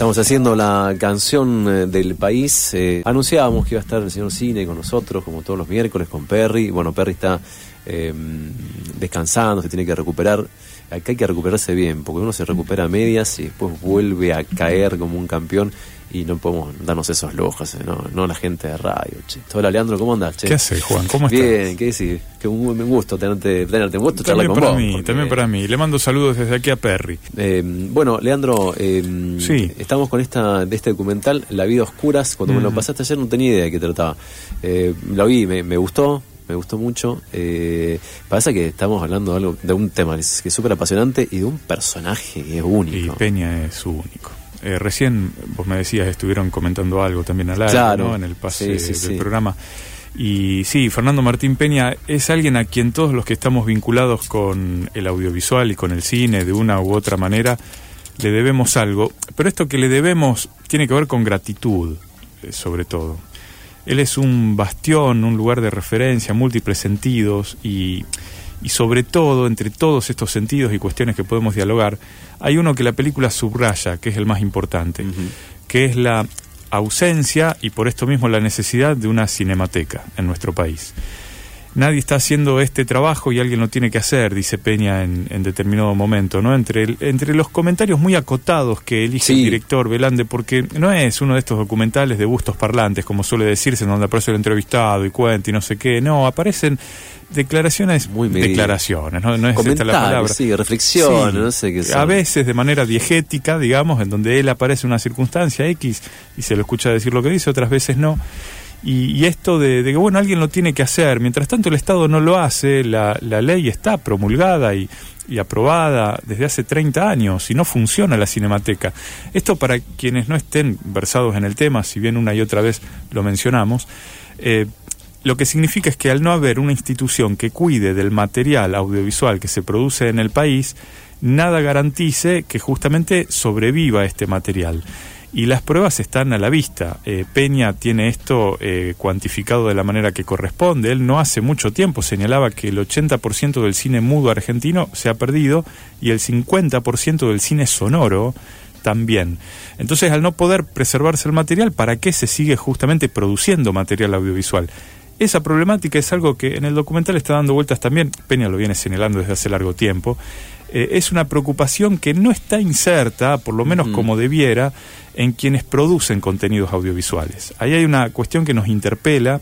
Estamos haciendo la canción eh, del país. Eh, anunciábamos que iba a estar el señor Cine con nosotros, como todos los miércoles, con Perry. Bueno, Perry está eh, descansando, se tiene que recuperar. Acá hay que recuperarse bien, porque uno se recupera a medias y después vuelve a caer como un campeón y no podemos darnos esos lujos, no, no la gente de radio. Che. Hola Leandro, ¿cómo andás? Che? ¿Qué haces, Juan? ¿Cómo estás? Bien, ¿qué decís? Que un, me gusto tenerte, tenerte un gusto también charlar para con mí, vos. También para mí. Le mando saludos desde aquí a Perry. Eh, bueno, Leandro, eh, Sí. estamos con esta de este documental, La vida oscuras. Cuando me lo pasaste ayer no tenía idea de qué trataba. Eh, lo vi, me, me gustó, me gustó mucho. Eh, pasa que estamos hablando de, algo, de un tema que es súper apasionante y de un personaje que es Y único. Peña es único. Eh, recién vos me decías, estuvieron comentando algo también al aire, Claro. ¿no? En el pase Sí, sí, del sí. programa. Y sí, Fernando Martín Peña es alguien a quien todos los que estamos vinculados con el audiovisual y con el cine de una u otra manera le debemos algo. Pero esto que le debemos tiene que ver con gratitud, eh, sobre todo. Él es un bastión, un lugar de referencia, múltiples sentidos y, y sobre todo, entre todos estos sentidos y cuestiones que podemos dialogar, hay uno que la película subraya, que es el más importante, que es la ausencia y por esto mismo la necesidad de una cinemateca en nuestro país. Nadie está haciendo este trabajo y alguien lo tiene que hacer, dice Peña en, en determinado momento, ¿no? Entre, el- entre los comentarios muy acotados que elige Sí. el director Velande, porque no es uno de estos documentales de bustos parlantes, como suele decirse, en donde aparece el entrevistado y cuenta y no sé qué. No, aparecen declaraciones, Muy declaraciones, no, no es esta la palabra. sí, reflexiones, Sí, no sé qué. A veces de manera diegética, digamos, en donde él aparece en una circunstancia X y se lo escucha decir lo que dice, otras veces no. Y, esto de, que, bueno, alguien lo tiene que hacer, mientras tanto el Estado no lo hace, la, la ley está promulgada y, y aprobada desde hace 30 años y no funciona la cinemateca. Esto para quienes no estén versados en el tema, si bien una y otra vez lo mencionamos, eh, lo que significa es que al no haber una institución que cuide del material audiovisual que se produce en el país, nada garantice que justamente sobreviva este material. Y las pruebas están a la vista. Eh, Peña tiene esto eh, cuantificado de la manera que corresponde. Él no hace mucho tiempo señalaba que el 80% del cine mudo argentino se ha perdido y el 50% del cine sonoro también. Entonces, al no poder preservarse el material, ¿para qué se sigue justamente produciendo material audiovisual? Esa problemática es algo que en el documental está dando vueltas también, Peña lo viene señalando desde hace largo tiempo, eh, es una preocupación que no está inserta, por lo menos como debiera, en quienes producen contenidos audiovisuales. Ahí hay una cuestión que nos interpela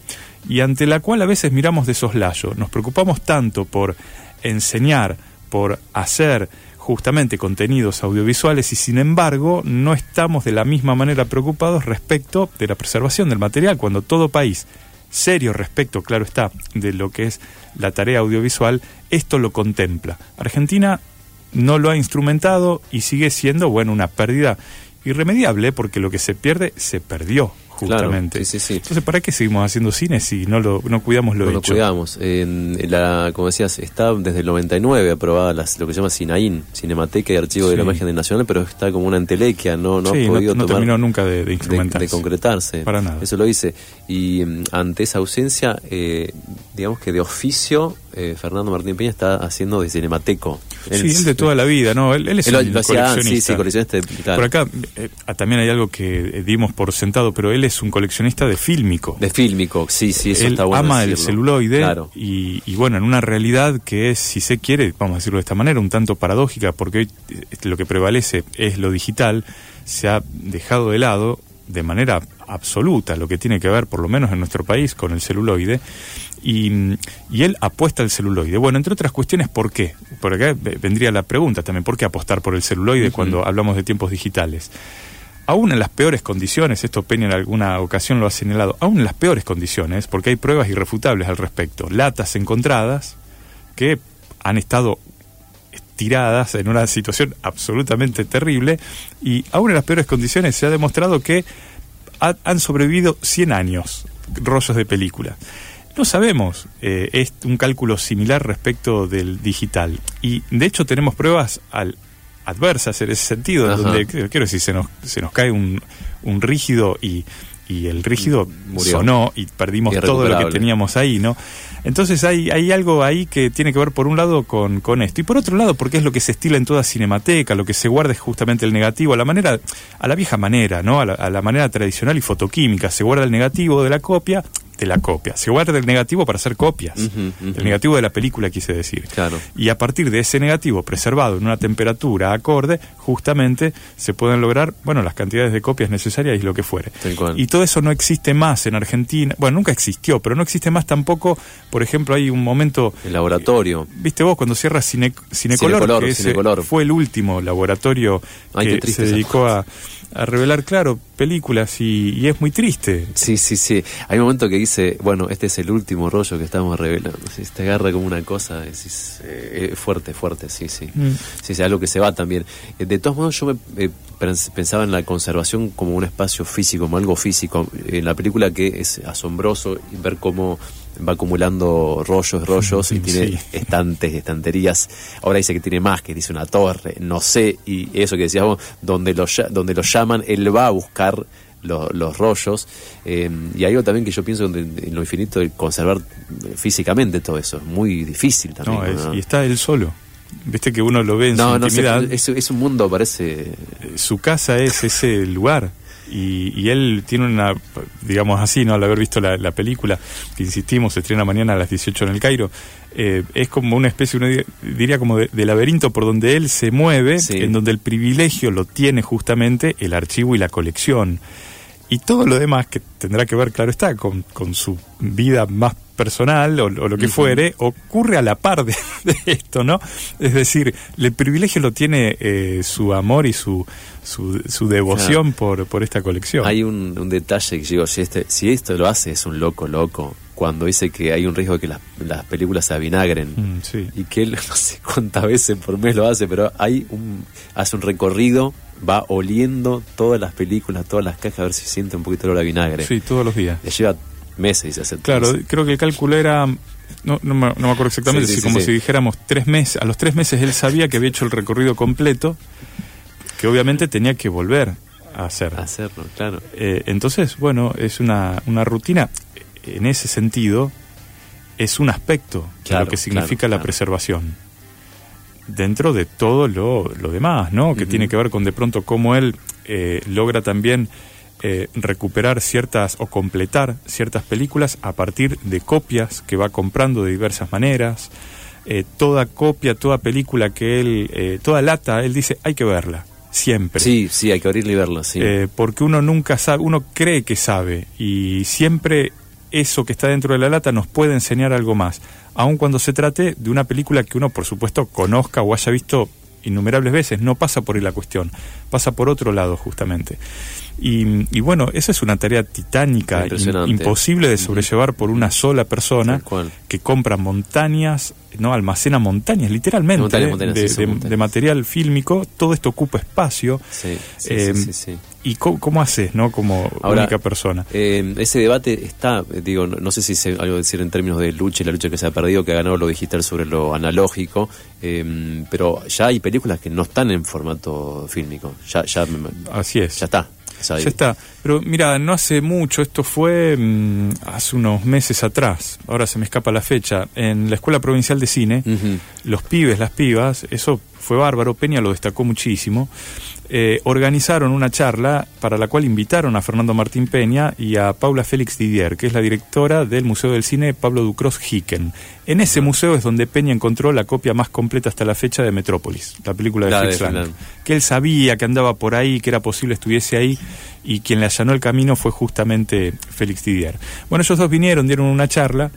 y ante la cual a veces miramos de soslayo. Nos preocupamos tanto por enseñar, por hacer justamente contenidos audiovisuales y sin embargo no estamos de la misma manera preocupados respecto de la preservación del material cuando todo país serio respecto, claro está, de lo que es la tarea audiovisual, esto lo contempla. Argentina no lo ha instrumentado y sigue siendo, bueno, una pérdida irremediable porque lo que se pierde se perdió justamente. Claro, sí, sí, sí. Entonces, ¿para qué seguimos haciendo cine si no lo no cuidamos lo No lo cuidamos. La, como decías, está desde el 99 aprobada las, lo que se llama SINAIN, Cinemateca y Archivo de la. Imagen Nacional, pero está como una entelequia, no, no ha no- podido no tomar terminó nunca de- instrumentarse. de concretarse. Para nada. Eso lo hice. Y mm, ante esa ausencia, eh, digamos que de oficio, eh, Fernando Martín Peña está haciendo de cinemateco. Sí, él de toda la vida, ¿no? Él, él es Él un lo hacía, sí, coleccionista. sí, coleccionista, claro. Por acá eh, también hay algo que eh, dimos por sentado, pero él es un coleccionista de fílmico. De fílmico, sí, sí, eso él está bueno. ama el celuloide Claro. y, y bueno, en una realidad que es, si se quiere, vamos a decirlo de esta manera, un tanto paradójica, porque hoy eh, lo que prevalece es lo digital, se ha dejado de lado de manera absoluta lo que tiene que ver, por lo menos en nuestro país, con el celuloide. Y, y él apuesta al celuloide. Bueno, entre otras cuestiones, ¿por qué? Por acá ve- vendría la pregunta también, ¿por qué apostar por el celuloide cuando hablamos de tiempos digitales? Aún en las peores condiciones, esto Peña en alguna ocasión lo ha señalado, aún en las peores condiciones, porque hay pruebas irrefutables al respecto, latas encontradas que han estado tiradas en una situación absolutamente terrible y aún en las peores condiciones se ha demostrado que han sobrevivido 100 años rollos de película. No sabemos, eh, es un cálculo similar respecto del digital. Y de hecho tenemos pruebas al, adversas en ese sentido, donde quiero decir, se nos, se nos cae un, un rígido y, y el rígido sonó y perdimos todo lo que teníamos ahí, ¿no? Entonces hay, hay algo ahí que tiene que ver por un lado con, con esto y por otro lado porque es lo que se estila en toda cinemateca, lo que se guarda es justamente el negativo, a la manera, a la vieja manera, ¿no? A la, a la manera tradicional y fotoquímica, se guarda el negativo de la copia de la copia. Se guarda el negativo para hacer copias. El negativo de la película, quise decir. Claro. Y a partir de ese negativo preservado en una temperatura acorde, justamente se pueden lograr, bueno, las cantidades de copias necesarias y lo que fuere. Y todo eso no existe más en Argentina. Bueno, nunca existió, pero no existe más tampoco. Por ejemplo, hay un momento. El laboratorio. Eh, Viste vos cuando cierras Cine, Cinecolor, que fue el último laboratorio que se dedicó a a revelar, claro, películas y, es muy triste. Sí, sí, sí. Hay un momento que dice, bueno, este es el último rollo que estamos revelando. Si te agarra como una cosa, es eh, fuerte, fuerte, sí, sí. Mm. Sí, sí, algo que se va también. Eh, de todos modos, yo me eh, pensaba en la conservación como un espacio físico, como algo físico. En la película que es asombroso ver cómo va acumulando rollos, rollos y tiene estantes, estanterías. Ahora dice que tiene más, que dice una torre, no sé, y eso que decíamos, donde lo, donde lo llaman, él va a buscar los, rollos. Eh, y hay algo también que yo pienso en, lo infinito de conservar físicamente todo eso. Es muy difícil también. Y está él solo. Viste que uno lo ve en su intimidad. es, es, un mundo, parece. Su casa es ese lugar. Y, él tiene una, digamos así, ¿no? Al haber visto la, película, que insistimos, se estrena mañana a las 18 en el Cairo, eh, es como una especie, uno diría como de, laberinto por donde él se mueve, en donde el privilegio lo tiene justamente el archivo y la colección. Y todo lo demás, que tendrá que ver, claro está, con, con su vida más personal o, lo que fuere, ocurre a la par de, esto, ¿no? Es decir, el privilegio lo tiene eh, su amor y su, su, devoción por, por esta colección. Hay un, detalle que digo, si, este, si esto lo hace es un loco, loco, cuando dice que hay un riesgo de que las, las películas se avinagren mm, y que él no sé cuántas veces por mes lo hace, pero hay un, hace un recorrido va oliendo todas las películas, todas las cajas, a ver si siente un poquito el olor a vinagre. Sí, todos los días. Le lleva meses hacer Claro, creo que el cálculo era. No, no, me, acuerdo exactamente, si como si dijéramos tres meses. A los tres meses él sabía que había hecho el recorrido completo, que obviamente tenía que volver a hacer. hacerlo, claro. Eh, entonces, bueno, es una, una rutina. En ese sentido, es un aspecto de lo que significa la preservación dentro de todo lo, lo demás, ¿no? Que tiene que ver con de pronto cómo él eh, logra también eh, recuperar ciertas o completar ciertas películas a partir de copias que va comprando de diversas maneras. Eh, toda copia, toda película que él, toda lata, él dice, hay que verla siempre. Sí, sí, hay que abrirla y verla, sí. porque uno nunca sabe, uno cree que sabe y siempre eso que está dentro de la lata nos puede enseñar algo más, aun cuando se trate de una película que uno, por supuesto, conozca o haya visto innumerables veces, no pasa por ahí la cuestión, pasa por otro lado justamente. Y, bueno, esa es una tarea titánica, imposible de sobrellevar por una sola persona que compra montañas, no almacena montañas, literalmente, de, material fílmico. Todo esto ocupa espacio. Sí, sí, eh, ¿Y cómo, haces, no, como única persona? Eh, ese debate está, digo, no, sé si se algo decir en términos de lucha y la lucha que se ha perdido, que ha ganado lo digital sobre lo analógico, eh, pero ya hay películas que no están en formato fílmico. Ya, ya, Así es. Ya está. Ya está. Pero mira, no hace mucho, esto fue mm, hace unos meses atrás, ahora se me escapa la fecha, en la Escuela Provincial de Cine, los pibes, las pibas, eso fue bárbaro, Peña lo destacó muchísimo, eh, organizaron una charla para la cual invitaron a Fernando Martín Peña y a Paula Félix Didier, que es la directora del Museo del Cine Pablo Ducros Hicken. En ese museo es donde Peña encontró la copia más completa hasta la fecha de Metrópolis, la película de Fritz Lang. Que él sabía que andaba por ahí, que era posible estuviese ahí, y quien le allanó el camino fue justamente Félix Didier. Bueno, ellos dos vinieron, dieron una charla.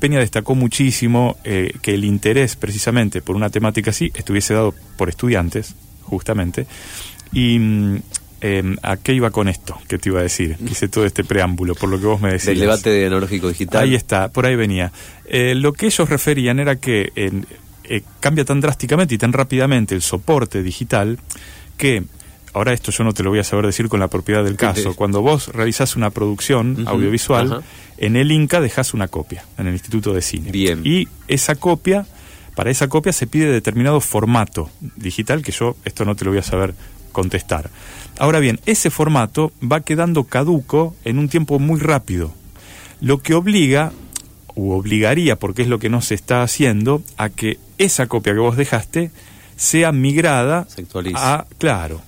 Peña destacó muchísimo eh, que el interés precisamente por una temática así estuviese dado por estudiantes, justamente, y eh, ¿a qué iba con esto? ¿Qué te iba a decir? Hice todo este preámbulo, por lo que vos me decías. Del debate de analógico digital. Ahí está, por ahí venía. Eh, lo que ellos referían era que eh, cambia tan drásticamente y tan rápidamente el soporte digital que ahora esto yo no te lo voy a saber decir con la propiedad del caso. Cuando vos realizás una producción audiovisual, en el Inca dejas una copia, en el Instituto de Cine. Bien. Y esa copia, para esa copia se pide determinado formato digital, que yo esto no te lo voy a saber contestar. Ahora bien, ese formato va quedando caduco en un tiempo muy rápido, lo que obliga, u obligaría, porque es lo que no se está haciendo, a que esa copia que vos dejaste sea migrada a, claro,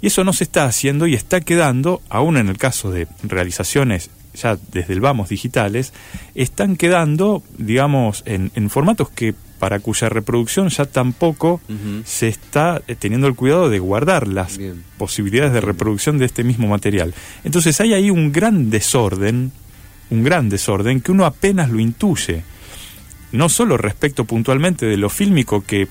y eso no se está haciendo y está quedando, aún en el caso de realizaciones ya desde el vamos digitales, están quedando, digamos, en, formatos que para cuya reproducción ya tampoco se está eh, teniendo el cuidado de guardar las posibilidades de reproducción de este mismo material. Entonces hay ahí un gran desorden, un gran desorden que uno apenas lo intuye, no solo respecto puntualmente de lo fílmico que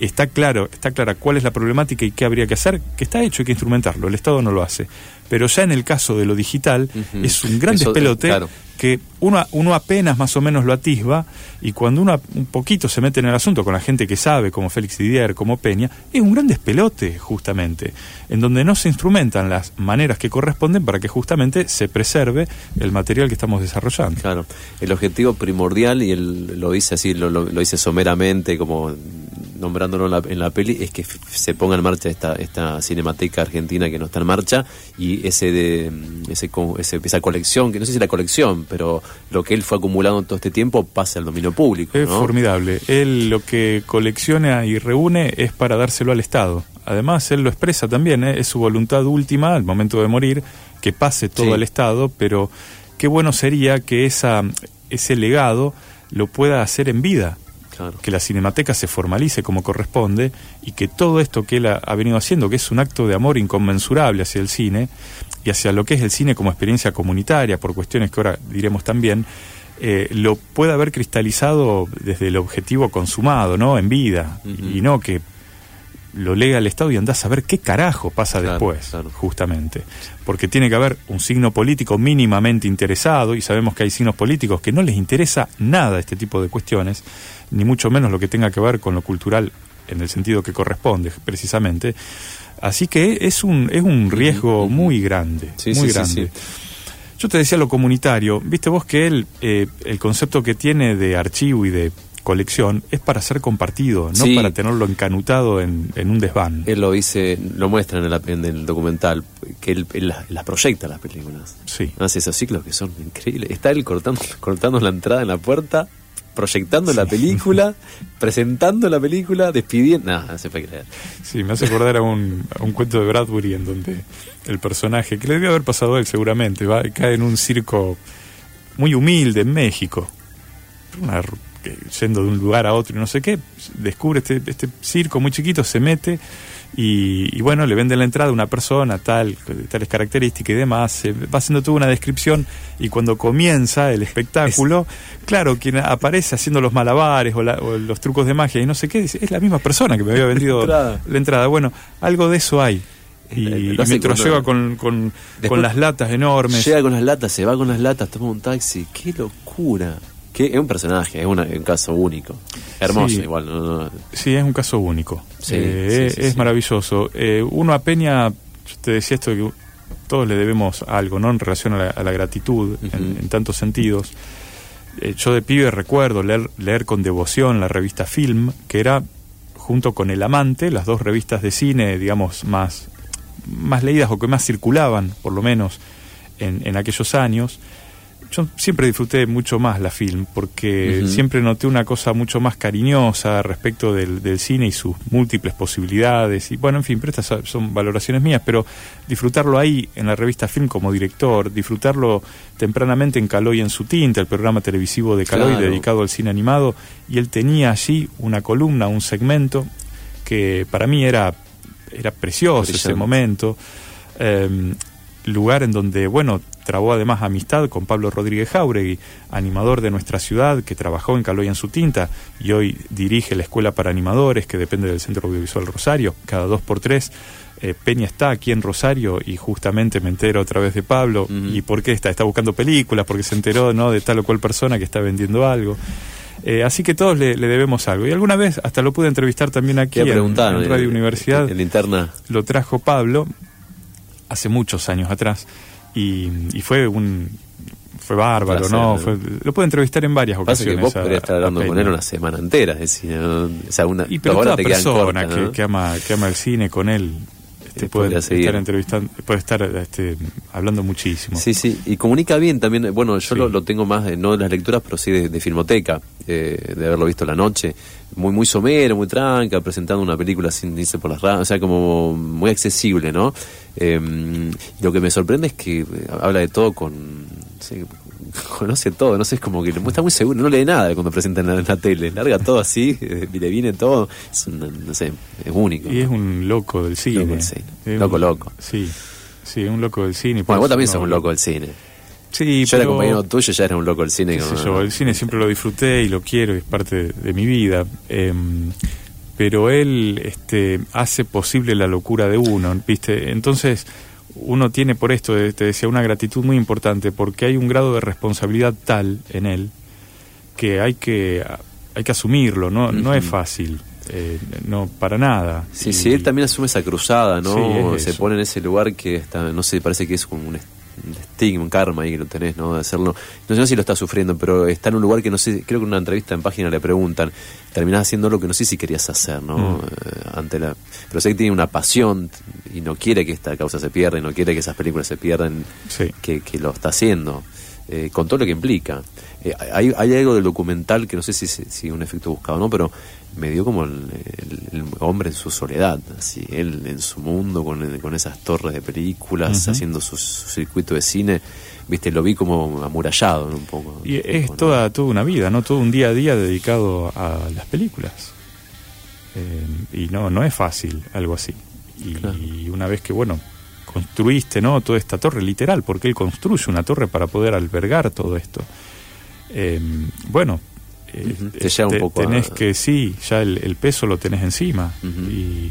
está claro, está clara cuál es la problemática y qué habría que hacer, que está hecho, hay que instrumentarlo, el Estado no lo hace. Pero ya en el caso de lo digital es un gran despelote que uno, uno apenas más o menos lo atisba y cuando uno un poquito se mete en el asunto con la gente que sabe, como Félix Didier, como Peña, es un gran despelote justamente, en donde no se instrumentan las maneras que corresponden para que justamente se preserve el material que estamos desarrollando. Claro, el objetivo primordial, y él lo dice así, lo, lo, dice someramente, como nombrándolo en la, en la, peli, es que se ponga en marcha esta, esta cinemateca argentina que no está en marcha y ese de ese, ese, esa colección, que no sé si la colección, pero lo que él fue acumulando todo este tiempo pasa al dominio público. Es formidable. Él lo que colecciona y reúne es para dárselo al Estado. Además, él lo expresa también, ¿eh? es su voluntad última al momento de morir, que pase todo al Estado, pero qué bueno sería que esa, ese legado lo pueda hacer en vida. Que la cinemateca se formalice como corresponde y que todo esto que él ha, venido haciendo, que es un acto de amor inconmensurable hacia el cine, y hacia lo que es el cine como experiencia comunitaria, por cuestiones que ahora diremos también, eh, lo puede haber cristalizado desde el objetivo consumado, ¿no? En vida, y no que lo lega al Estado y andás a ver qué carajo pasa después, justamente. Porque tiene que haber un signo político mínimamente interesado, y sabemos que hay signos políticos que no les interesa nada este tipo de cuestiones, ni mucho menos lo que tenga que ver con lo cultural en el sentido que corresponde, precisamente. Así que es un, es un riesgo muy grande, muy grande. Yo te decía lo comunitario, viste vos que él, eh, el concepto que tiene de archivo y de colección es para ser compartido, no para tenerlo encanutado en, un desván. Él lo dice, lo muestra en el, en el documental, que él, las proyecta las películas. Sí. Hace esos ciclos que son increíbles. Está él cortando, cortando la entrada en la puerta proyectando la película, presentando la película, despidiendo. No, se puede creer. Sí, me hace acordar a un, un cuento de Bradbury en donde el personaje, que le debe haber pasado a él seguramente, va, cae en un circo muy humilde en México. Una, yendo de un lugar a otro y no sé qué, descubre este, este circo muy chiquito, se mete y, bueno, le venden la entrada a una persona, tal, tales características y demás, va haciendo toda una descripción y cuando comienza el espectáculo, claro, quien aparece haciendo los malabares o, los trucos de magia y no sé qué, es la misma persona que me había vendido la entrada. Bueno, algo de eso hay. Y, y mientras llega con, con, con, las latas enormes. Llega con las latas, se va con las latas, toma un taxi. ¡Qué locura! Que es un personaje, es un caso único. Hermoso, igual. No, Sí, es un caso único. Eh, es maravilloso. Eh, uno a Peña, yo te decía esto que todos le debemos algo, ¿no? En relación a la, gratitud, en, tantos sentidos. Eh, yo de pibe recuerdo leer, leer con devoción la revista Film, que era, junto con El Amante, las dos revistas de cine, digamos, más, más leídas o que más circulaban, por lo menos, en, en aquellos años yo siempre disfruté mucho más la film, porque siempre noté una cosa mucho más cariñosa respecto del, cine y sus múltiples posibilidades. Y bueno, en fin, pero estas son valoraciones mías, pero disfrutarlo ahí en la revista Film como director, disfrutarlo tempranamente en Caloy en su tinta, el programa televisivo de Caloy dedicado al cine animado, y él tenía allí una columna, un segmento que para mí era, era precioso ese momento. Em, lugar en donde, bueno, trabó además amistad con Pablo Rodríguez Jauregui, animador de nuestra ciudad, que trabajó en Caloy en su tinta y hoy dirige la Escuela para Animadores, que depende del Centro Audiovisual Rosario, cada dos por tres. Eh, Peña está aquí en Rosario y justamente me entero a través de Pablo. ¿Y por qué está? Está buscando películas, porque se enteró ¿no? de tal o cual persona que está vendiendo algo. Eh, así que todos le, debemos algo. Y alguna vez hasta lo pude entrevistar también aquí en, en, Radio Universidad. En interna. Lo trajo Pablo hace muchos años atrás y, fue un fue bárbaro, ¿no? lo pude entrevistar en varias ocasiones. que vos podrías estar hablando con él una semana entera, es decir, o sea, una, y pero toda persona que, ama, que ama el cine con él este, puede estar entrevistando, puede estar este, hablando muchísimo. Sí, sí, y comunica bien también. Bueno, yo lo, tengo más, no de las lecturas, pero sí de, Filmoteca, eh, de haberlo visto la noche. Muy muy somero, muy tranca, presentando una película sin irse por las ramas, o sea, como muy accesible, ¿no? Em, lo que me sorprende es que habla de todo con conoce todo, no sé, es como que está muy seguro, no lee nada cuando presenta en la, tele, larga todo así, eh, le viene todo, es no sé, es único. Y es un loco del cine. Loco, loco, Sí, sí, un loco del cine. Bueno, vos también sos un loco del cine. Sí, yo era compañero tuyo, ya era un loco del cine. yo, el cine siempre lo disfruté y lo quiero, es parte de, mi vida. Em, pero él este, hace posible la locura de uno, ¿viste? Entonces uno tiene por esto, te decía, una gratitud muy importante, porque hay un grado de responsabilidad tal en él que hay que, hay que asumirlo, no, no es fácil. Eh, no, para nada. Sí, sí, él también asume esa cruzada, ¿no? Se pone en ese lugar que está, no sé, parece que es como un estigma, un karma ahí que lo tenés, ¿no? De hacerlo. No sé si lo está sufriendo, pero está en un lugar que no sé, creo que en una entrevista en página le preguntan, terminás haciendo lo que no sé si querías hacer, ¿no? Mm. Eh, ante la, pero sé que tiene una pasión y no quiere que esta causa se pierda y no quiere que esas películas se pierdan, que, que lo está haciendo. Eh, con todo lo que implica. Eh, hay, hay, algo del documental que no sé si es un efecto buscado no, pero me dio como el, hombre en su soledad, así, él en su mundo, con, con esas torres de películas, haciendo su, circuito de cine, viste, lo vi como amurallado un poco. Y es toda, toda una vida, ¿no? Todo un día a día dedicado a las películas. Eh, y no, no es fácil algo así. y una vez que, bueno, construiste ¿no? toda esta torre, literal, porque él construye una torre para poder albergar todo esto. Eh, bueno, eh, un poco tenés que, sí, ya el, peso lo tenés encima. y,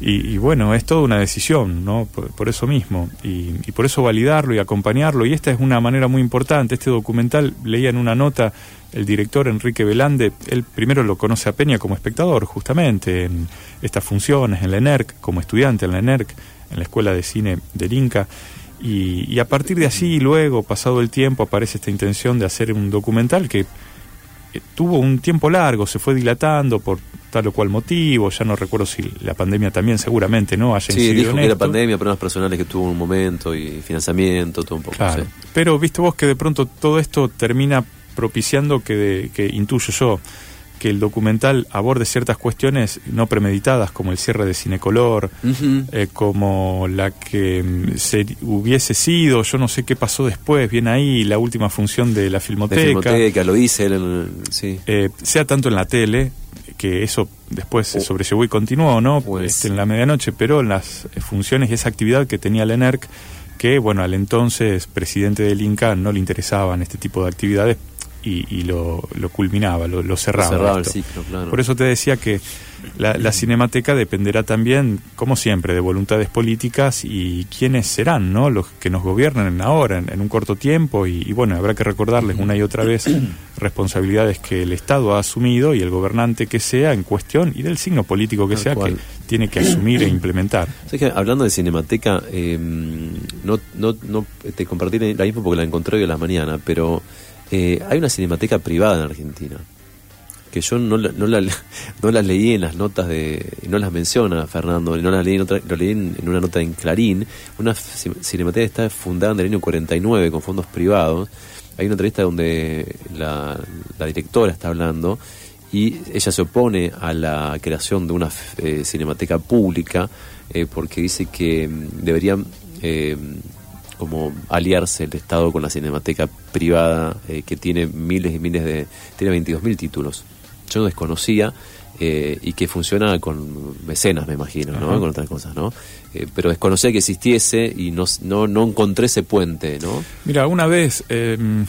y, bueno, es toda una decisión, ¿no? Por, eso mismo. Y, y, por eso validarlo y acompañarlo. Y esta es una manera muy importante. Este documental, leía en una nota el director Enrique Velande, él primero lo conoce a Peña como espectador, justamente, en estas funciones, en la ENERC, como estudiante en la ENERC en la Escuela de Cine del Inca. Y, a partir de allí, luego, pasado el tiempo, aparece esta intención de hacer un documental que eh, tuvo un tiempo largo, se fue dilatando por tal o cual motivo, ya no recuerdo si la pandemia también seguramente no haya Sí, dijo que la pandemia, problemas personales que tuvo un momento y financiamiento, todo un poco. Claro. Pero viste vos que de pronto todo esto termina propiciando que, que intuyo yo, que el documental aborde ciertas cuestiones no premeditadas, como el cierre de Cinecolor, eh, como la que mm, se hubiese sido, yo no sé qué pasó después, bien ahí, la última función de la Filmoteca. filmoteca lo dice, sí. Eh, sea tanto en la tele, que eso después se oh. sobrellevó y continuó, ¿no? Pues, este, en la medianoche, pero en las funciones y esa actividad que tenía la ENERC, que, bueno, al entonces presidente del INCA no le interesaban este tipo de actividades y, lo, culminaba, lo, cerraba. Por eso te decía que la, cinemateca dependerá también, como siempre, de voluntades políticas y quiénes serán ¿no? los que nos gobiernen ahora, en, un corto tiempo. Y, bueno, habrá que recordarles una y otra vez responsabilidades que el Estado ha asumido y el gobernante que sea en cuestión y del signo político que sea que tiene que asumir e implementar. hablando de cinemateca, em, no, no, no te compartí la info porque la encontré hoy a la mañana, pero eh, hay una cinemateca privada en Argentina que yo no, no, la, no las leí en las notas de. no las menciona Fernando, no las leí en otra, lo leí en, una nota en Clarín. Una cinemateca está fundada en el año 49 con fondos privados. Hay una entrevista donde la, directora está hablando y ella se opone a la creación de una eh, cinemateca pública eh, porque dice que mm, deberían como aliarse el Estado con la cinemateca privada eh, que tiene miles y miles de... tiene 22.000 títulos. Yo no desconocía eh, y que funciona con mecenas, me imagino, ¿no? Con otras cosas, ¿no? Eh, pero desconocía que existiese y no, no, no encontré ese puente, ¿no? Mira, una vez... Em,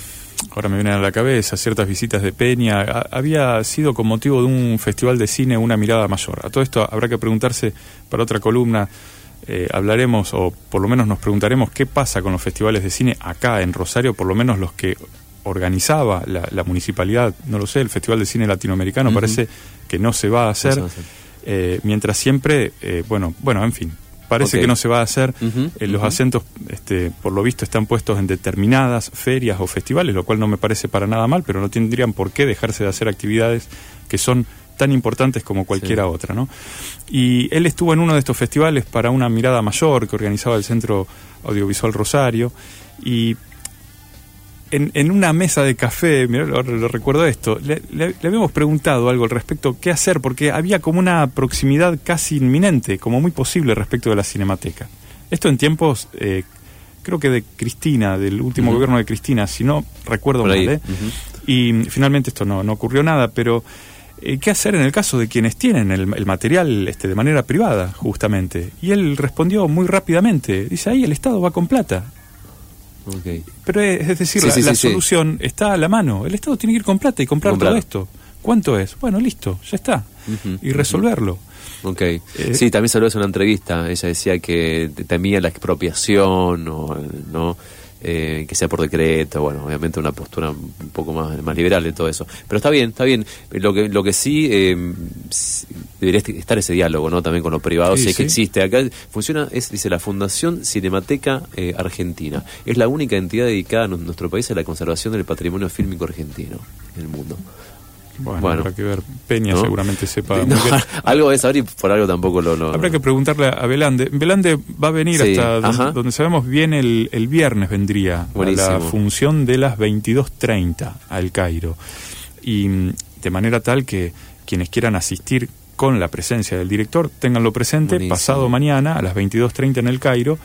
ahora me vienen a la cabeza ciertas visitas de Peña, había sido con motivo de un festival de cine una mirada mayor. A todo esto habrá que preguntarse para otra columna eh, hablaremos o por lo menos nos preguntaremos qué pasa con los festivales de cine acá en Rosario, por lo menos los que organizaba la, municipalidad, no lo sé, el Festival de Cine Latinoamericano, parece que no se va a hacer, eh, mientras siempre, eh, bueno, bueno, en fin, parece que no se va a hacer. Eh, los acentos, este, por lo visto, están puestos en determinadas ferias o festivales, lo cual no me parece para nada mal, pero no tendrían por qué dejarse de hacer actividades que son tan importantes como cualquiera otra, ¿no? Y él estuvo en uno de estos festivales para una mirada mayor que organizaba el Centro Audiovisual Rosario y en, una mesa de café, mira, lo, recuerdo esto, le, habíamos preguntado algo al respecto, qué hacer, porque había como una proximidad casi inminente, como muy posible respecto de la cinemateca. Esto en tiempos, eh, creo que de Cristina, del último gobierno de Cristina, si no recuerdo mal, ¿eh? Y finalmente esto no, no ocurrió nada, pero ¿qué hacer en el caso de quienes tienen el, material este, de manera privada, justamente? Y él respondió muy rápidamente, dice, ahí el Estado va con plata. Pero es, decir, la, solución está a la mano. El Estado tiene que ir con plata y comprar, todo esto. ¿Cuánto es? Bueno, listo, ya está. y resolverlo. Ok. Eh, sí, también salió en una entrevista. Ella decía que temía la expropiación o no eh, que sea por decreto, bueno, obviamente una postura un poco más, más liberal de todo eso. Pero está bien, está bien. Lo que, lo que sí, eh, debería estar ese diálogo, ¿no? También con los privados, si es que existe. Acá funciona, es, dice, la Fundación Cinemateca eh, Argentina. Es la única entidad dedicada en nuestro país a la conservación del patrimonio fílmico argentino en el mundo. Bueno, habrá que ver. Peña seguramente sepa. algo de saber y por algo tampoco lo, Habrá que preguntarle a Belande. Belande va a venir hasta donde, sabemos bien el, el viernes vendría a la función de las 22.30 al Cairo. Y mm, de manera tal que quienes quieran asistir con la presencia del director, tenganlo presente pasado mañana a las 22.30 en el Cairo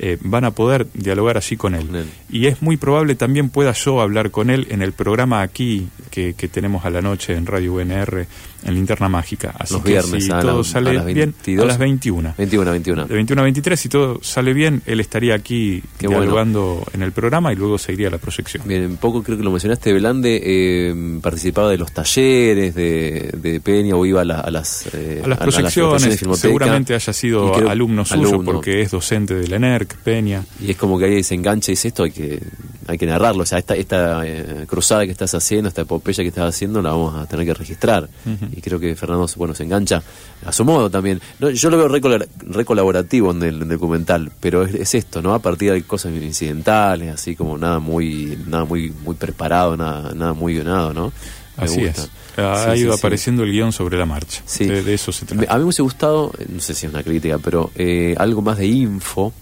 eh, van a poder dialogar allí con él. Y es muy probable también pueda yo hablar con él en el programa aquí que, tenemos a la noche en Radio UNR en Linterna Mágica. Así Los que viernes si todo sale bien, a las 21. 21, 21. De 21 a 23, si todo sale bien, él estaría aquí dialogando en el programa y luego seguiría la proyección. Bien, un poco creo que lo mencionaste, Belande eh, participaba de los talleres de, Peña o iba a, las, a las proyecciones. seguramente haya sido alumno suyo porque es docente de la Peña. Y es como que ahí se engancha y dice esto, hay que, hay que narrarlo. O sea, esta, esta eh, cruzada que estás haciendo, esta epopeya que estás haciendo, la vamos a tener que registrar y creo que Fernando bueno se engancha a su modo también. yo lo veo re, colaborativo en el, documental, pero es, esto, ¿no? A partir de cosas incidentales, así como nada muy nada muy muy preparado, nada nada muy guionado, ¿no? así es. Ha ido apareciendo el guion sobre la marcha. De, eso se trata. A mí me hubiese gustado, no sé si es una crítica, pero eh, algo más de info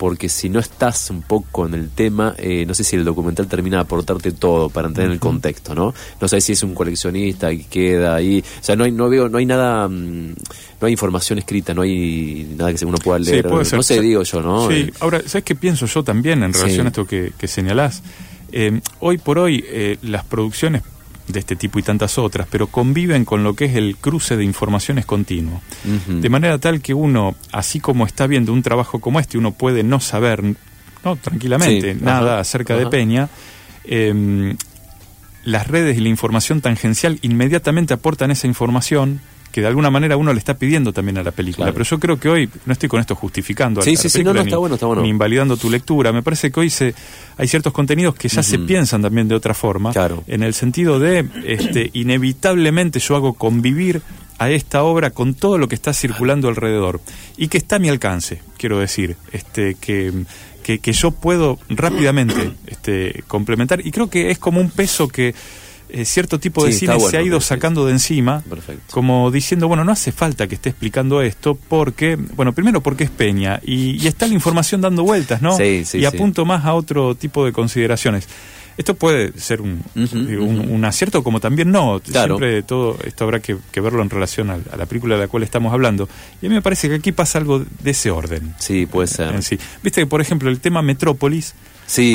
porque si no estás un poco en el tema, eh, no sé si el documental termina de aportarte todo para entrar en el contexto, ¿no? No sé si es un coleccionista y queda ahí, o sea, no hay, no veo, no hay nada, mm, no hay información escrita, no hay nada que uno pueda leer, no sé, digo yo, ¿no? Sí, ahora, ¿sabes qué pienso yo también en relación a esto que, que señalás? Eh, hoy por hoy eh, las producciones de este tipo y tantas otras, pero conviven con lo que es el cruce de informaciones continuo. De manera tal que uno, así como está viendo un trabajo como este, uno puede no saber, no tranquilamente, nada acerca de Peña, em, las redes y la información tangencial inmediatamente aportan esa información que de alguna manera uno le está pidiendo también a la película. Pero yo creo que hoy, no estoy con esto justificando sí, sí, sí, no, está bueno, está bueno. ni, invalidando tu lectura, me parece que hoy se, hay ciertos contenidos que ya se piensan también de otra forma, claro. en el sentido de, este, inevitablemente yo hago convivir a esta obra con todo lo que está circulando alrededor y que está a mi alcance, quiero decir, este, que, que, que yo puedo rápidamente este, complementar y creo que es como un peso que eh, cierto tipo de cine se ha ido sacando de encima, como diciendo, bueno, no hace falta que esté explicando esto porque, bueno, primero porque es Peña y, está la información dando vueltas, ¿no? y apunto más a otro tipo de consideraciones. Esto puede ser un, un, acierto como también no. Siempre todo esto habrá que, verlo en relación a, la película de la cual estamos hablando. Y a mí me parece que aquí pasa algo de ese orden. Sí, puede ser. sí. Viste que, por ejemplo, el tema Metrópolis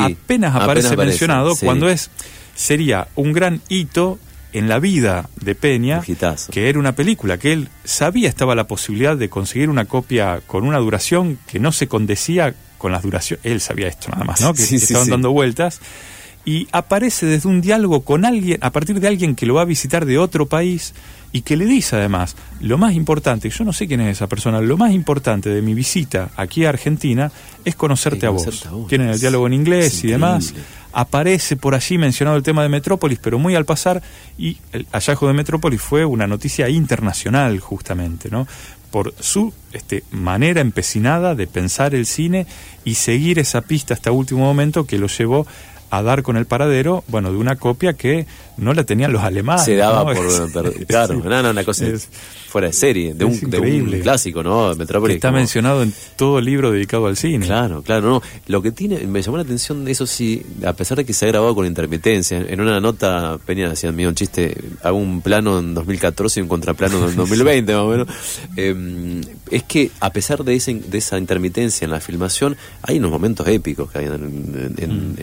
apenas, aparece, mencionado cuando es sería un gran hito en la vida de Peña, que era una película que él sabía estaba la posibilidad de conseguir una copia con una duración que no se condecía con las duraciones, él sabía esto nada más, ¿no? Que, estaban dando vueltas y aparece desde un diálogo con alguien, a partir de alguien que lo va a visitar de otro país y que le dice además, lo más importante, yo no sé quién es esa persona, lo más importante de mi visita aquí a Argentina es conocerte, a, vos. Tienen el diálogo en inglés y demás. Aparece por allí mencionado el tema de Metrópolis, pero muy al pasar, y el hallazgo de Metrópolis fue una noticia internacional justamente, ¿no? por su este, manera empecinada de pensar el cine y seguir esa pista hasta último momento que lo llevó a dar con el paradero, bueno, de una copia que no la tenían los alemanes. Se daba por... claro, no, no, una cosa es, fuera de serie, de, un, de un, clásico, ¿no? Metrópolis. está mencionado en todo libro dedicado al cine. Claro, claro, no. Lo que tiene, me llamó la atención de eso sí, a pesar de que se ha grabado con intermitencia, en una nota, Peña decía mío un chiste, hago un plano en 2014 y un contraplano en 2020, más o menos. Em, es que a pesar de, ese, de esa intermitencia en la filmación, hay unos momentos épicos que hay en, en, mm.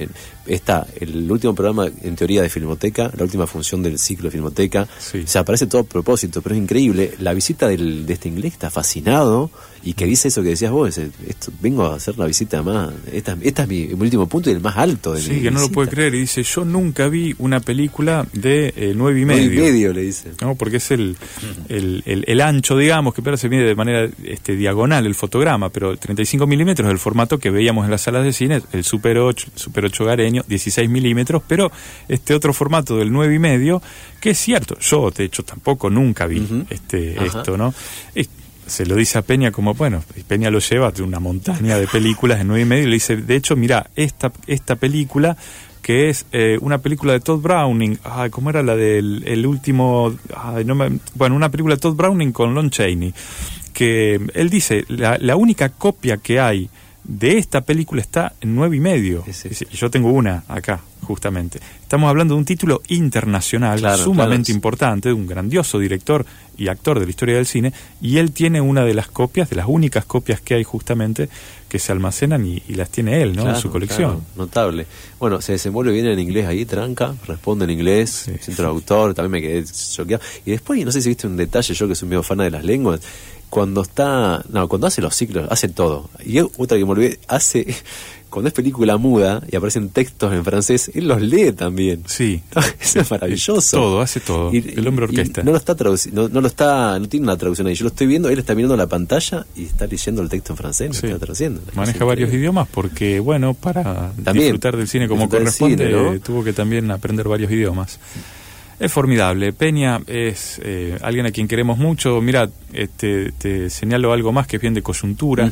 Está el último programa en teoría de Filmoteca, la última función del ciclo de Filmoteca, se aparece todo a propósito, pero es increíble. La visita del, de este inglés está fascinado y que dice eso que decías vos, esto, vengo a hacer la visita más, esta, esta es mi, último punto y el más alto de Sí, que no lo puede creer, y dice, yo nunca vi una película de eh, nueve y medio. Nueve y medio, le dice. ¿no? Porque es el, el, el, ancho, digamos, que pero se mide de manera este, diagonal el fotograma, pero 35 milímetros es el formato que veíamos en las salas de cine, el Super 8, Super 8 gareño, 16 milímetros, pero este otro formato del nueve y medio, que es cierto, yo de hecho tampoco nunca vi este esto, ¿no? Se lo dice a Peña como, bueno, Peña lo lleva de una montaña de películas de nueve y medio y le dice, de hecho, mira, esta, esta película que es eh, una película de Todd Browning, ay, ¿cómo era la del el último? bueno, una película de Todd Browning con Lon Chaney, que él dice, la, la única copia que hay de esta película está en nueve y medio. Y yo tengo una acá, justamente. Estamos hablando de un título internacional sumamente importante, de un grandioso director y actor de la historia del cine, y él tiene una de las copias, de las únicas copias que hay justamente, que se almacenan y, las tiene él, ¿no? en su colección. notable. Bueno, se desenvuelve bien en inglés ahí, tranca, responde en inglés, sí, traductor, también me quedé choqueado. Y después, no sé si viste un detalle, yo que soy medio fan de las lenguas, cuando está, no, cuando hace los ciclos, hace todo. Y otra que me olvidé, hace cuando es película muda y aparecen textos en francés, él los lee también. Sí. Eso es maravilloso. Todo, hace todo. el hombre orquesta. no lo está traduciendo, no, lo está, no tiene una traducción ahí. Yo lo estoy viendo, él está mirando la pantalla y está leyendo el texto en francés, está traduciendo. Maneja varios idiomas porque, bueno, para disfrutar del cine como corresponde, tuvo que también aprender varios idiomas. Es formidable. Peña es eh, alguien a quien queremos mucho. Mira, este, te señalo algo más que es bien de coyuntura.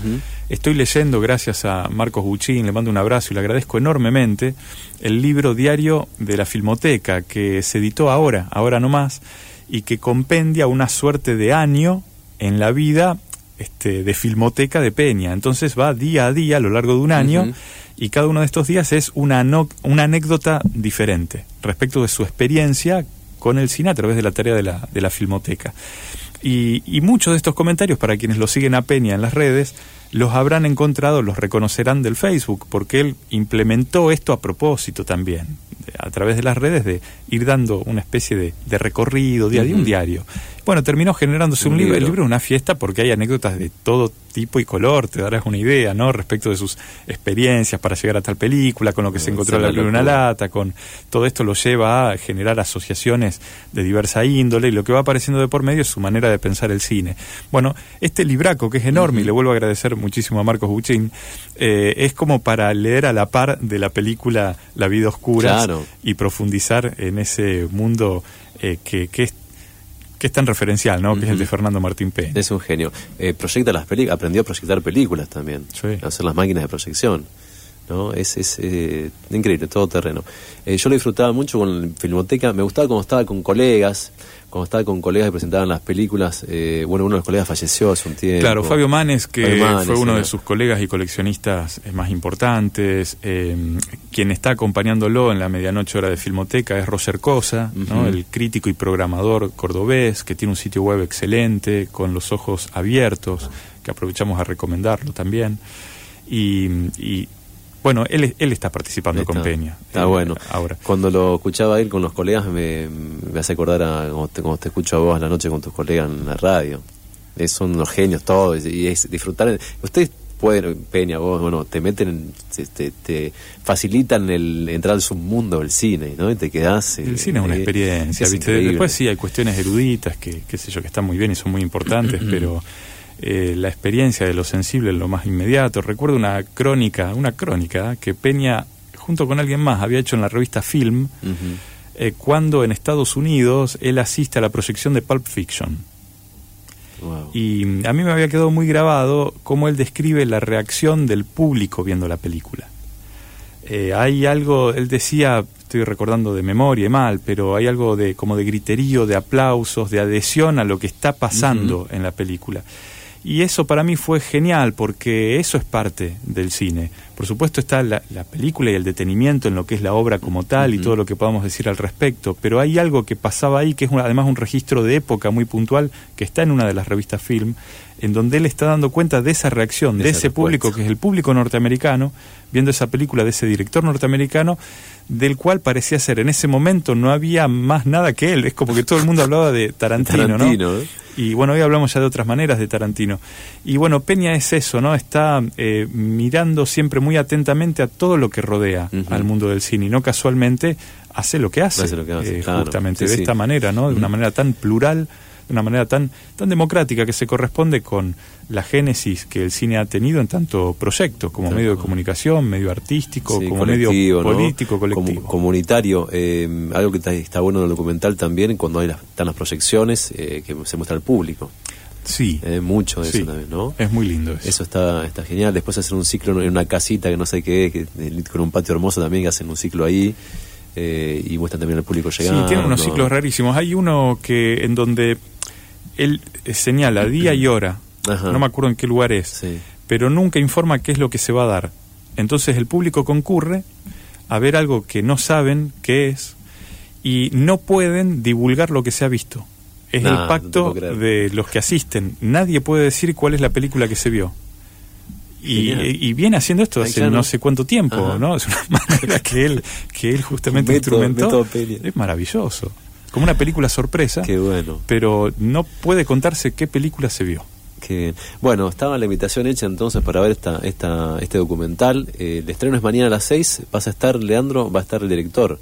Estoy leyendo, gracias a Marcos Buchín, le mando un abrazo y le agradezco enormemente, el libro diario de la Filmoteca que se editó ahora, ahora no más, y que compendia una suerte de año en la vida este, de Filmoteca de Peña. Entonces va día a día a lo largo de un año y cada uno de estos días es una, una anécdota diferente respecto de su experiencia con el cine a través de la tarea de la, de la filmoteca. Y, y, muchos de estos comentarios, para quienes lo siguen a Peña en las redes, los habrán encontrado, los reconocerán del Facebook, porque él implementó esto a propósito también, a través de las redes, de ir dando una especie de, de recorrido, día a día, un diario. Bueno, terminó generándose un, libro. El libro es una fiesta porque hay anécdotas de todo tipo y color, te darás una idea, ¿no? Respecto de sus experiencias para llegar a tal película, con lo que se encontró en la una lata, con todo esto lo lleva a generar asociaciones de diversa índole y lo que va apareciendo de por medio es su manera de pensar el cine. Bueno, este libraco que es enorme y le vuelvo a agradecer muchísimo a Marcos Buchín, eh, es como para leer a la par de la película La vida oscura y profundizar en ese mundo eh, que, que es que es tan referencial, ¿no? Que es el de Fernando Martín P. Es un genio. Eh, proyecta las películas, aprendió a proyectar películas también, a hacer las máquinas de proyección. ¿No? Es, es eh, increíble, todo terreno. Eh, yo lo disfrutaba mucho con Filmoteca, me gustaba cuando estaba con colegas, cuando estaba con colegas que presentaban las películas, eh, bueno, uno de los colegas falleció hace un tiempo. Claro, Fabio Manes, que fue uno de sus colegas y coleccionistas más importantes, quien está acompañándolo en la medianoche hora de Filmoteca es Roger Cosa, ¿no? el crítico y programador cordobés, que tiene un sitio web excelente, con los ojos abiertos, que aprovechamos a recomendarlo también. Y, y bueno, él, él está participando con Peña. Está bueno. Ahora. Cuando lo escuchaba ir con los colegas me, hace acordar a como te, escucho a vos a la noche con tus colegas en la radio. son unos genios todos y es disfrutar. Ustedes pueden, Peña, vos, bueno, te meten, te, te, facilitan el entrar al submundo del cine, ¿no? Y te quedás... el cine es una experiencia, ¿viste? Después sí hay cuestiones eruditas que, qué sé yo, que están muy bien y son muy importantes, pero... la experiencia de lo sensible es lo más inmediato. Recuerdo una crónica, una crónica que Peña, junto con alguien más, había hecho en la revista Film, eh, cuando en Estados Unidos él asiste a la proyección de Pulp Fiction. Y a mí me había quedado muy grabado cómo él describe la reacción del público viendo la película. Eh, hay algo, él decía, estoy recordando de memoria mal, pero hay algo de como de griterío, de aplausos, de adhesión a lo que está pasando en la película. Y eso para mí fue genial porque eso es parte del cine. Por supuesto está la, película y el detenimiento en lo que es la obra como tal y todo lo que podamos decir al respecto, pero hay algo que pasaba ahí que es además un registro de época muy puntual que está en una de las revistas Film, en donde él está dando cuenta de esa reacción, de, ese público que es el público norteamericano, viendo esa película de ese director norteamericano, del cual parecía ser en ese momento no había más nada que él. Es como que todo el mundo hablaba de Tarantino, Tarantino ¿no? ¿eh? Y bueno, hoy hablamos ya de otras maneras de Tarantino. Y bueno, Peña es eso, ¿no? Está eh, mirando siempre muy atentamente a todo lo que rodea al mundo del cine y no casualmente hace lo que hace, eh, justamente de esta manera, ¿no? De una manera tan plural de una manera tan, tan democrática que se corresponde con la génesis que el cine ha tenido en tanto proyectos, como medio de comunicación, medio artístico, como medio político, colectivo. comunitario. Eh, algo que está, bueno en el documental también, cuando hay las, están las proyecciones, eh, que se muestra al público. Sí. Eh, mucho de eso también, ¿no? Es muy lindo eso. Eso está, está genial. Después hacer un ciclo en una casita que no sé qué, que, con un patio hermoso también, que hacen un ciclo ahí. Y muestran también al público llegando. Sí, tienen unos ciclos rarísimos. Hay uno que en donde él eh, señala día y hora, no me acuerdo en qué lugar es, pero nunca informa qué es lo que se va a dar. Entonces el público concurre a ver algo que no saben qué es y no pueden divulgar lo que se ha visto. Es el pacto de los que asisten. Nadie puede decir cuál es la película que se vio. Y, viene haciendo esto hace no sé cuánto tiempo, ¿no? Es una manera que él, que él justamente instrumentó. es maravilloso como una película sorpresa. Qué bueno. Pero no puede contarse qué película se vio. Que, bueno, estaba la invitación hecha entonces para ver esta, esta, este documental. Eh, el estreno es mañana a las 6. Vas a estar, Leandro, va a estar el director.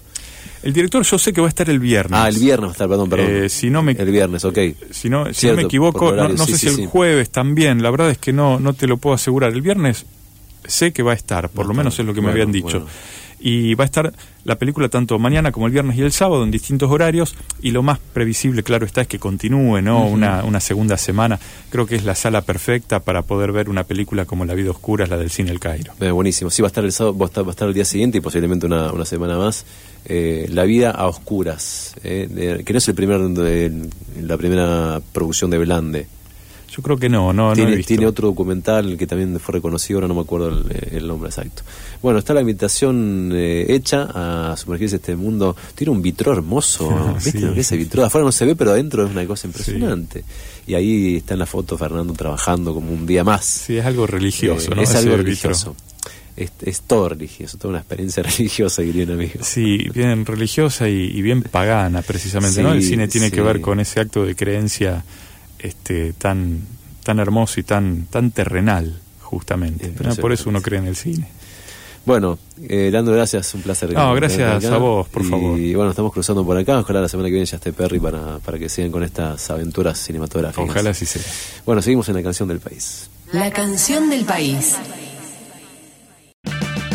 El director yo sé que va a estar el viernes. Ah, el viernes va a estar, perdón, perdón. Eh, si no me, el viernes, ok. Si no, si no me equivoco, no, sé si el jueves también. La verdad es que no, no te lo puedo asegurar. El viernes sé que va a estar, por lo menos es lo que me habían dicho y va a estar la película tanto mañana como el viernes y el sábado en distintos horarios y lo más previsible, claro está, es que continúe ¿no? una, una, segunda semana. Creo que es la sala perfecta para poder ver una película como La vida oscura, la del cine El Cairo. Eh, buenísimo, sí, va a estar el sábado, va a estar, el día siguiente y posiblemente una, una semana más. Eh, la vida a oscuras, eh, que no es el primer, la primera producción de Blande. Yo creo que no, no, tiene, no he visto. Tiene otro documental que también fue reconocido, ahora no me acuerdo el, nombre exacto. Bueno, está la invitación eh, hecha a sumergirse este mundo. Tiene un vitro hermoso, ¿viste lo que es ese vitro? De afuera no se ve, pero adentro es una cosa impresionante. Y ahí está en la foto Fernando trabajando como un día más. Sí, es algo religioso, eh, Es algo religioso. Es, todo religioso, toda una experiencia religiosa, diría un amigo. Sí, bien religiosa y, bien pagana, precisamente, ¿no? El cine tiene que ver con ese acto de creencia este, tan, tan hermoso y tan, tan terrenal, justamente. Por eso uno cree en el cine. Bueno, eh, dando gracias, un placer. No, gracias a vos, por favor. Y bueno, estamos cruzando por acá. Ojalá la semana que viene ya esté Perry para, para que sigan con estas aventuras cinematográficas. Ojalá así sea. Bueno, seguimos en la canción del país. La canción del país.